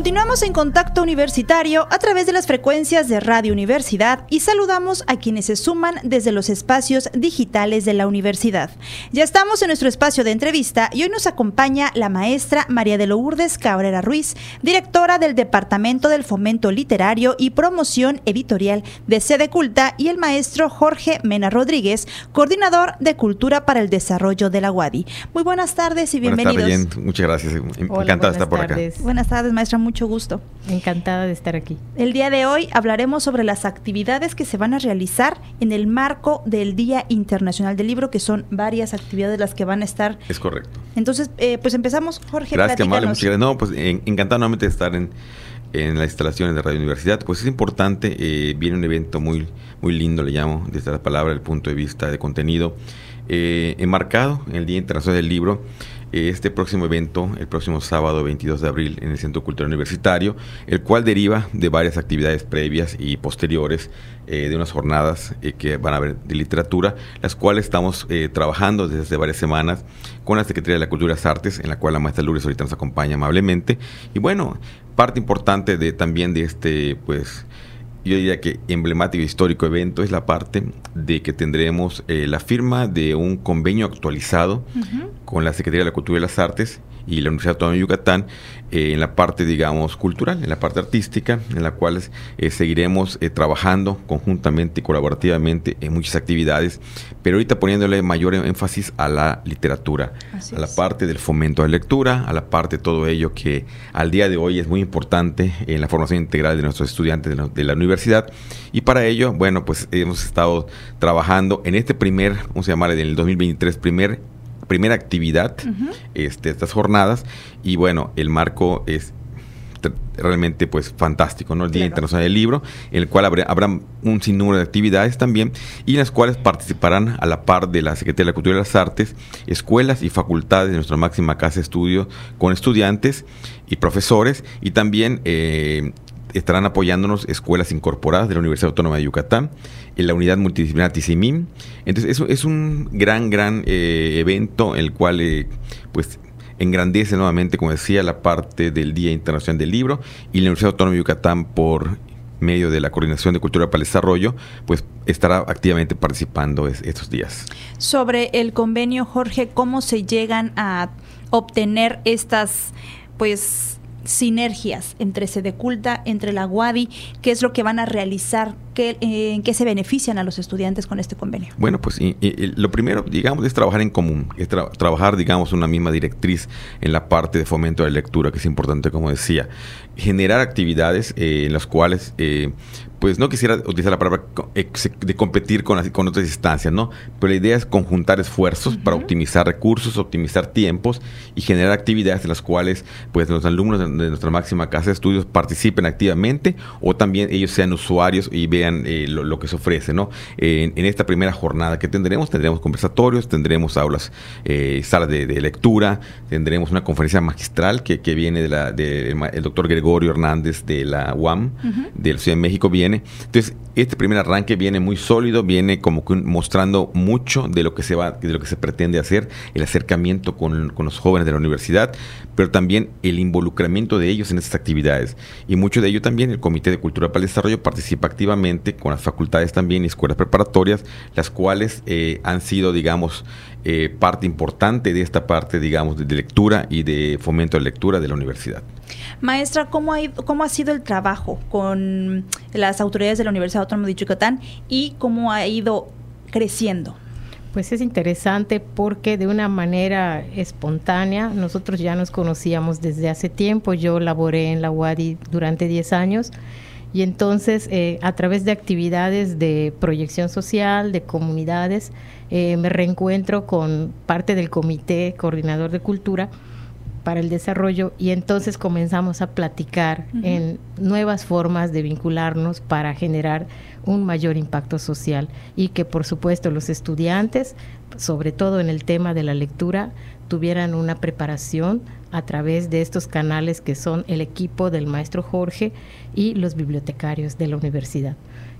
Continuamos en contacto universitario a través de las frecuencias de Radio Universidad y saludamos a quienes se suman desde los espacios digitales de la universidad. Ya estamos en nuestro espacio de entrevista y hoy nos acompaña la maestra María de Lourdes Cabrera Ruiz, directora del Departamento del Fomento Literario y Promoción Editorial de Sede Culta y el maestro Jorge Mena Rodríguez, coordinador de Cultura para el Desarrollo de la UADI. Muy buenas tardes y bienvenidos. Buenas tardes, Muchas gracias. Encantada de estar por acá. Buenas tardes, maestra mucho gusto. Encantada de estar aquí. El día de hoy hablaremos sobre las actividades que se van a realizar en el marco del Día Internacional del Libro, que son varias actividades las que van a estar. Es correcto. Entonces, eh, pues empezamos, Jorge. Gracias, amable, muchas gracias. No, pues encantado nuevamente de estar en, en las instalaciones de Radio Universidad. Pues es importante, eh, viene un evento muy, muy lindo, le llamo, desde la palabra, el punto de vista de contenido, eh, enmarcado en el Día Internacional del Libro este próximo evento, el próximo sábado 22 de abril en el Centro Cultural Universitario, el cual deriva de varias actividades previas y posteriores eh, de unas jornadas eh, que van a haber de literatura, las cuales estamos eh, trabajando desde varias semanas con la Secretaría de la Cultura y las Artes, en la cual la maestra Lourdes ahorita nos acompaña amablemente. Y bueno, parte importante de también de este, pues, yo diría que emblemático histórico evento es la parte de que tendremos eh, la firma de un convenio actualizado con la Secretaría de la Cultura y las Artes y la Universidad Autónoma de Yucatán eh, en la parte, digamos, cultural, en la parte artística, en la cual eh, seguiremos eh, trabajando conjuntamente y colaborativamente en muchas actividades, pero ahorita poniéndole mayor énfasis a la literatura, a la parte del fomento de lectura, a la parte de todo ello que al día de hoy es muy importante en la formación integral de nuestros estudiantes de la, de la universidad. Y para ello, bueno, pues hemos estado trabajando en este primer, vamos a llamar en el 2023, primer primera actividad, este, estas jornadas, y bueno, el marco es realmente pues fantástico, ¿no? El Día Internacional del Libro, en el cual habrá, un sinnúmero de actividades también y en las cuales participarán a la par de la Secretaría de la Cultura y las Artes, escuelas y facultades de nuestra máxima casa de estudio con estudiantes y profesores y también eh, estarán apoyándonos escuelas incorporadas de la Universidad Autónoma de Yucatán, en la unidad multidisciplinar TICIMIM. Entonces, eso es un gran, gran eh, evento, el cual, eh, pues, engrandece nuevamente, como decía, la parte del Día Internacional del Libro y la Universidad Autónoma de Yucatán por medio de la Coordinación de Cultura para el Desarrollo, pues estará activamente participando estos días. Sobre el convenio, Jorge, ¿cómo se llegan a obtener estas, pues, sinergias entre Sedeculta, entre la UADI, qué es lo que van a realizar, qué, eh, en qué se benefician a los estudiantes con este convenio. Bueno, pues lo primero, digamos, es trabajar en común, es trabajar, digamos, una misma directriz en la parte de fomento de la lectura, que es importante, como decía, generar actividades eh, en las cuales eh, pues no quisiera utilizar la palabra de competir con, con otras instancias, ¿no? Pero la idea es conjuntar esfuerzos para optimizar recursos, optimizar tiempos y generar actividades en las cuales pues los alumnos de, nuestra máxima casa de estudios participen activamente o también ellos sean usuarios y vean eh, lo, que se ofrece, ¿no? en, esta primera jornada que tendremos, tendremos conversatorios, tendremos aulas, eh, salas de, lectura, tendremos una conferencia magistral que, viene del de el doctor Gregorio Hernández de la UAM, de la Ciudad de México, viene entonces, este primer arranque viene muy sólido, viene como mostrando mucho de lo que se va, de lo que se pretende hacer, el acercamiento con, los jóvenes de la universidad, pero también el involucramiento de ellos en estas actividades. Y mucho de ello también el Comité de Cultura para el Desarrollo participa activamente con las facultades también y escuelas preparatorias, las cuales eh, han sido, digamos, eh, parte importante de esta parte, digamos, de, lectura y de fomento de lectura de la universidad. Maestra, ¿cómo ha, ¿cómo ha sido el trabajo con las autoridades de la Universidad Autónoma de Yucatán y cómo ha ido creciendo? Pues es interesante porque de una manera espontánea, nosotros ya nos conocíamos desde hace tiempo, yo laboré en la UADI durante 10 años y entonces eh, a través de actividades de proyección social, de comunidades, eh, me reencuentro con parte del comité coordinador de cultura para el desarrollo y entonces comenzamos a platicar en nuevas formas de vincularnos para generar un mayor impacto social y que por supuesto los estudiantes, sobre todo en el tema de la lectura, tuvieran una preparación a través de estos canales que son el equipo del maestro Jorge y los bibliotecarios de la universidad.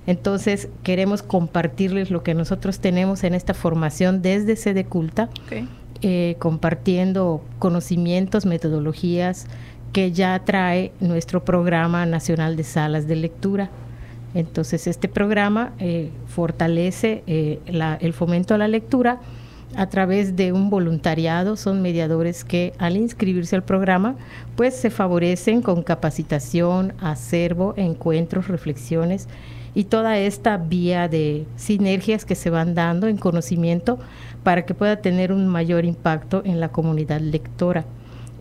Entonces, queremos compartirles lo que nosotros tenemos en esta formación desde Sede Culta, eh, compartiendo conocimientos, metodologías que ya trae nuestro programa nacional de salas de lectura. Entonces, este programa eh, fortalece eh, el fomento a la lectura a través de un voluntariado. Son mediadores que al inscribirse al programa, pues se favorecen con capacitación, acervo, encuentros, reflexiones y toda esta vía de sinergias que se van dando en conocimiento para que pueda tener un mayor impacto en la comunidad lectora.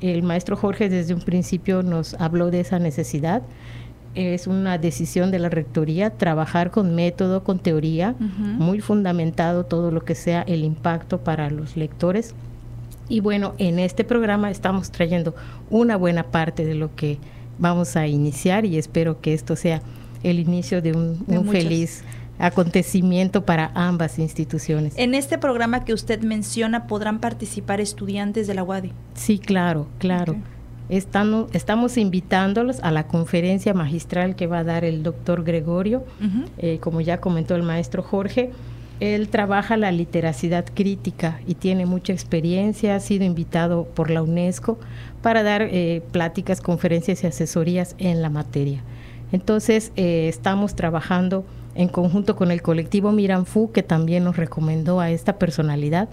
El maestro Jorge desde un principio nos habló de esa necesidad. Es una decisión de la rectoría trabajar con método, con teoría, muy fundamentado todo lo que sea el impacto para los lectores. Y bueno, en este programa estamos trayendo una buena parte de lo que vamos a iniciar y espero que esto sea el inicio de un, feliz acontecimiento para ambas instituciones. En este programa que usted menciona, ¿podrán participar estudiantes de la UADI? Sí, claro, claro. Estamos, estamos invitándolos a la conferencia magistral que va a dar el doctor Gregorio, eh, como ya comentó el maestro Jorge. Él trabaja la literacidad crítica y tiene mucha experiencia, ha sido invitado por la UNESCO para dar eh, pláticas, conferencias y asesorías en la materia. Entonces, eh, estamos trabajando en conjunto con el colectivo Miranfu, que también nos recomendó a esta personalidad,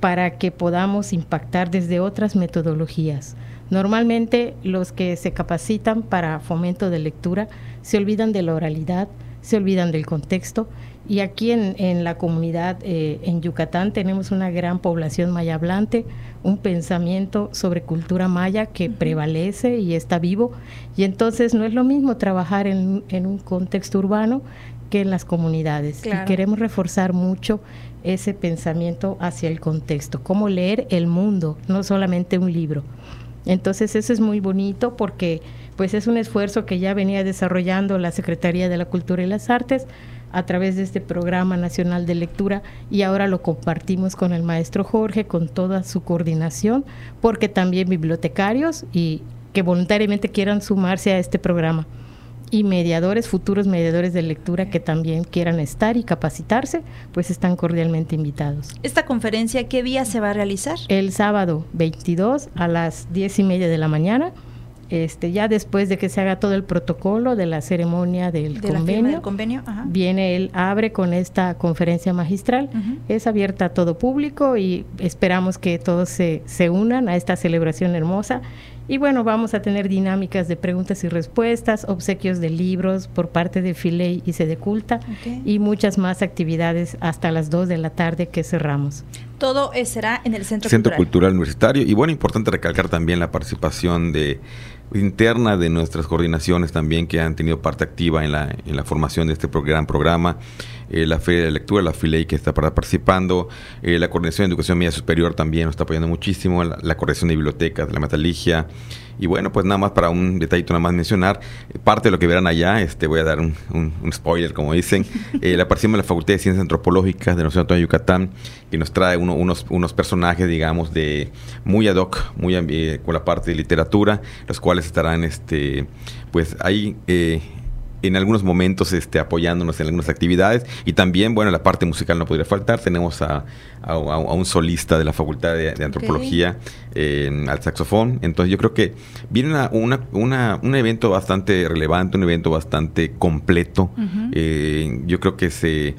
para que podamos impactar desde otras metodologías. Normalmente los que se capacitan para fomento de lectura se olvidan de la oralidad, se olvidan del contexto y aquí en, la comunidad eh, en Yucatán tenemos una gran población maya hablante, un pensamiento sobre cultura maya que prevalece y está vivo. Y entonces no es lo mismo trabajar en, un contexto urbano que en las comunidades. Y queremos reforzar mucho ese pensamiento hacia el contexto, cómo leer el mundo, no solamente un libro. Entonces eso es muy bonito porque pues es un esfuerzo que ya venía desarrollando la Secretaría de la Cultura y las Artes a través de este programa nacional de lectura y ahora lo compartimos con el maestro Jorge, con toda su coordinación, porque también bibliotecarios y que voluntariamente quieran sumarse a este programa y mediadores, futuros mediadores de lectura que también quieran estar y capacitarse, pues están cordialmente invitados. ¿Esta conferencia qué día se va a realizar? El sábado 22 a las 10 y media de la mañana este, ya después de que se haga todo el protocolo de la ceremonia del convenio, viene él, abre con esta conferencia magistral. Es abierta a todo público y esperamos que todos se, se unan a esta celebración hermosa y bueno, vamos a tener dinámicas de preguntas y respuestas, obsequios de libros por parte de Filey y Sedeculta y muchas más actividades hasta las 2 de la tarde que cerramos. Todo será en el Centro, Centro Cultural. Universitario. Y bueno, importante recalcar también la participación de interna de nuestras coordinaciones también que han tenido parte activa en la, en la formación de este gran programa. Eh, la Feria de Lectura, la FILEI que está participando, eh, la Coordinación de Educación Media Superior también nos está apoyando muchísimo, la, la Coordinación de Bibliotecas, la Metaligia, y bueno, pues nada más para un detallito nada más mencionar, parte de lo que verán allá, este voy a dar un, spoiler, como dicen, eh, la participación de la Facultad de Ciencias Antropológicas de la Universidad de Yucatán, que nos trae unos, unos personajes, digamos, de muy ad hoc, muy eh, con la parte de literatura, los cuales estarán, este pues ahí eh, en algunos momentos este, apoyándonos en algunas actividades y también, bueno, la parte musical no podría faltar. Tenemos a, un solista de la Facultad de, Antropología al saxofón. Entonces yo creo que viene una, una, un evento bastante relevante, un evento bastante completo. Eh, yo creo que se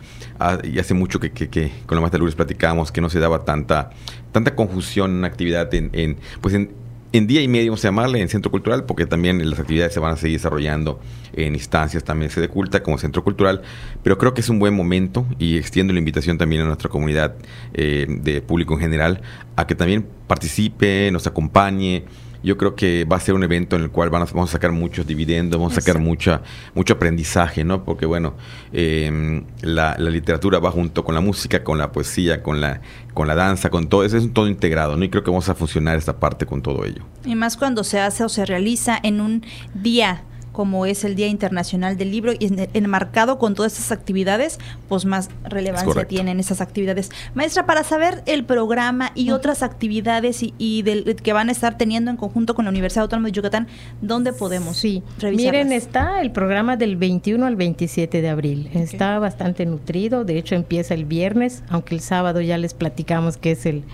y hace mucho que, que, con la maestra Lourdes platicábamos que no se daba tanta tanta confusión en actividad en, en pues en en día y medio, vamos a llamarle, en Centro Cultural, porque también las actividades se van a seguir desarrollando en instancias también se de culta como Centro Cultural, pero creo que es un buen momento y extiendo la invitación también a nuestra comunidad eh, de público en general a que también participe, nos acompañe, yo creo que va a ser un evento en el cual van vamos a sacar muchos dividendos, vamos a sacar mucha, mucho aprendizaje, ¿no? Porque, bueno, em, la, literatura va junto con la música, con la poesía, con la, con la danza, con todo, eso es un todo integrado, ¿no? Y creo que vamos a funcionar esta parte con todo ello. Y más cuando se hace o se realiza en un día como es el Día Internacional del Libro y enmarcado con todas estas actividades, pues más relevancia tienen esas actividades. Maestra, para saber el programa y otras actividades y, del, que van a estar teniendo en conjunto con la Universidad Autónoma de Yucatán, ¿dónde podemos sí. Miren, está el programa del 21 al 27 de abril. Está bastante nutrido, de hecho empieza el viernes, aunque el sábado ya les platicamos que es el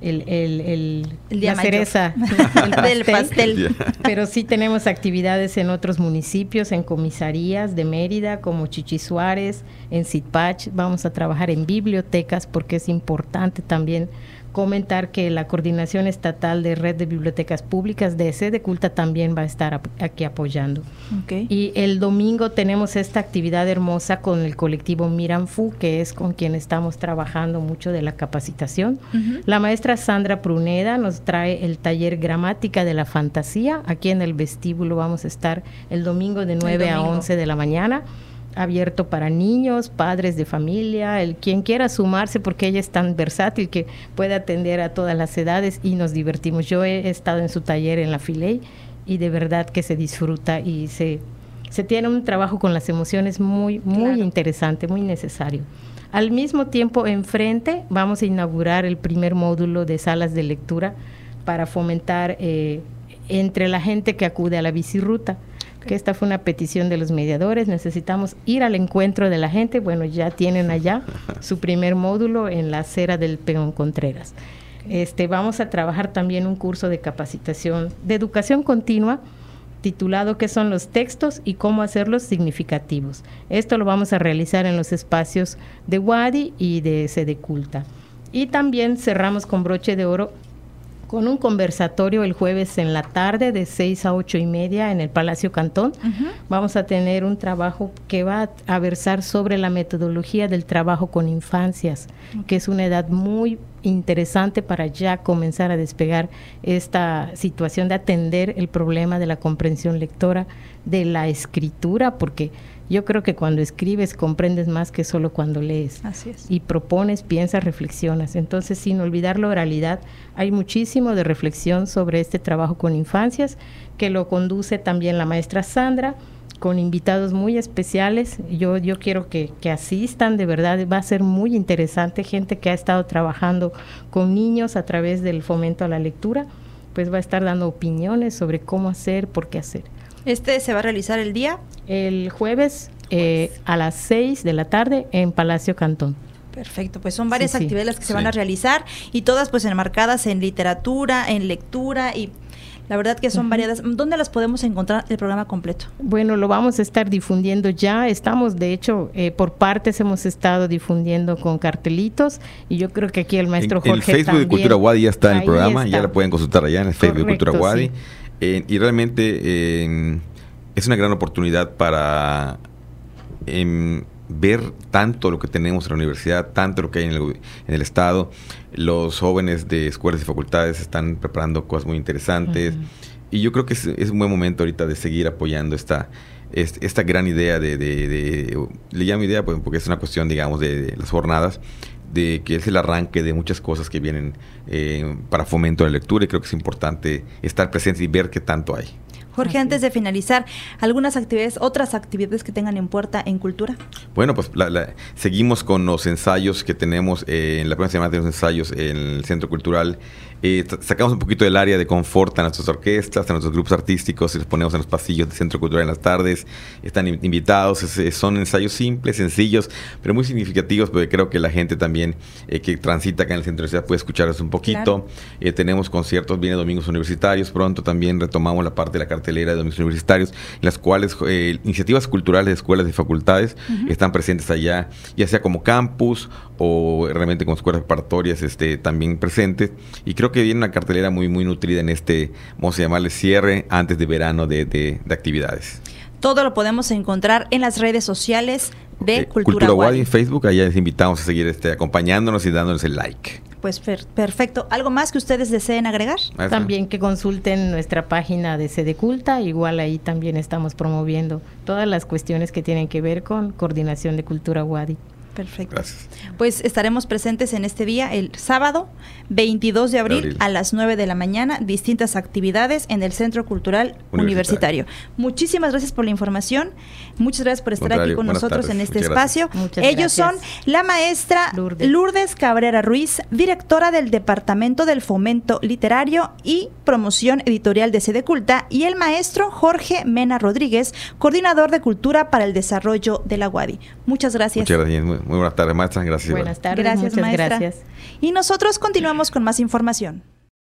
el, el, la cereza del pastel. Pero sí tenemos actividades en otros municipios, en comisarías de Mérida, como Chichi Suárez, en Sitpach. Vamos a trabajar en bibliotecas porque es importante también comentar que la Coordinación Estatal de Red de Bibliotecas Públicas de Sede Culta también va a estar aquí apoyando. Y el domingo tenemos esta actividad hermosa con el colectivo Miranfu, que es con quien estamos trabajando mucho de la capacitación. La maestra Sandra Pruneda nos trae el taller Gramática de la Fantasía. Aquí en el vestíbulo vamos a estar el domingo de 9 a 11 de la mañana abierto para niños, padres de familia, el quien quiera sumarse porque ella es tan versátil que puede atender a todas las edades y nos divertimos. Yo he estado en su taller en la Filey y de verdad que se disfruta y se, se tiene un trabajo con las emociones muy, muy interesante, muy necesario. Al mismo tiempo, enfrente vamos a inaugurar el primer módulo de salas de lectura para fomentar eh, entre la gente que acude a la bicirruta que esta fue una petición de los mediadores, necesitamos ir al encuentro de la gente, bueno, ya tienen allá su primer módulo en la acera del Peón Contreras. Este, vamos a trabajar también un curso de capacitación de educación continua titulado ¿Qué son los textos y cómo hacerlos significativos? Esto lo vamos a realizar en los espacios de Wadi y de Sede Culta. Y también cerramos con broche de oro con un conversatorio el jueves en la tarde de 6 a ocho y media en el Palacio Cantón. Vamos a tener un trabajo que va a versar sobre la metodología del trabajo con infancias, que es una edad muy interesante para ya comenzar a despegar esta situación de atender el problema de la comprensión lectora, de la escritura, porque yo creo que cuando escribes comprendes más que solo cuando lees. Así es. Y propones, piensas, reflexionas. Entonces, sin olvidar la oralidad, hay muchísimo de reflexión sobre este trabajo con infancias, que lo conduce también la maestra Sandra, con invitados muy especiales. Yo, yo quiero que, que asistan, de verdad, va a ser muy interesante. Gente que ha estado trabajando con niños a través del fomento a la lectura, pues va a estar dando opiniones sobre cómo hacer, por qué hacer. ¿Este se va a realizar el día? El jueves eh, a las 6 de la tarde en Palacio Cantón. Perfecto, pues son varias actividades las que se van a realizar y todas pues enmarcadas en literatura, en lectura y la verdad que son variadas. ¿Dónde las podemos encontrar el programa completo? Bueno, lo vamos a estar difundiendo ya. Estamos, de hecho, eh, por partes hemos estado difundiendo con cartelitos y yo creo que aquí el maestro Jorge. El Facebook de Cultura Wadi ya está en el programa, ya lo pueden consultar allá en el Facebook de Cultura Wadi. Eh, y realmente es una gran oportunidad para em, ver tanto lo que tenemos en la universidad, tanto lo que hay en el, Estado. Los jóvenes de escuelas y facultades están preparando cosas muy interesantes. Y yo creo que es, un buen momento ahorita de seguir apoyando esta, esta, gran idea de, le llamo idea pues, porque es una cuestión, digamos, de, las jornadas, de que es el arranque de muchas cosas que vienen eh, para fomento de la lectura y creo que es importante estar presente y ver qué tanto hay. Jorge, antes de finalizar, ¿algunas actividades, otras actividades que tengan en puerta en cultura? Bueno, pues seguimos con los ensayos que tenemos, eh, en la próxima semana tenemos ensayos en el Centro Cultural eh, sacamos un poquito del área de confort a nuestras orquestas, a nuestros grupos artísticos y los ponemos en los pasillos del Centro Cultural en las tardes. Están invitados, son ensayos simples, sencillos, pero muy significativos porque creo que la gente también eh, que transita acá en el centro de la ciudad puede escucharlos un poquito. Eh, tenemos conciertos, viene domingos universitarios, pronto también retomamos la parte de la cartelera de domingos universitarios, las cuales iniciativas culturales de escuelas y facultades están presentes allá, ya sea como campus o realmente como escuelas preparatorias este, también presentes. Y creo que viene una cartelera muy, muy nutrida en este, vamos a llamarle cierre antes de verano de, de, actividades. Todo lo podemos encontrar en las redes sociales de Cultura, Cultura Wadi en Facebook. Allá les invitamos a seguir este, acompañándonos y dándonos el like. Pues perfecto. ¿Algo más que ustedes deseen agregar? También que consulten nuestra página de Sede Culta. Igual ahí también estamos promoviendo todas las cuestiones que tienen que ver con coordinación de cultura Wadi. Perfecto. Pues estaremos presentes en este día, el sábado 22 de abril, a las 9 de la mañana, distintas actividades en el Centro Cultural Universitario. Muchísimas gracias por la información. Muchas gracias por estar aquí con nosotros en este espacio. Ellos son la maestra Lourdes. Cabrera Ruiz, directora del Departamento del Fomento Literario y Promoción Editorial de Sede Culta, y el maestro Jorge Mena Rodríguez, coordinador de Cultura para el Desarrollo de la UADI. Muchas gracias. Muchas gracias. Muy buenas tardes, maestra. Gracias. Buenas tardes, gracias, muchas gracias. Y nosotros continuamos con más información.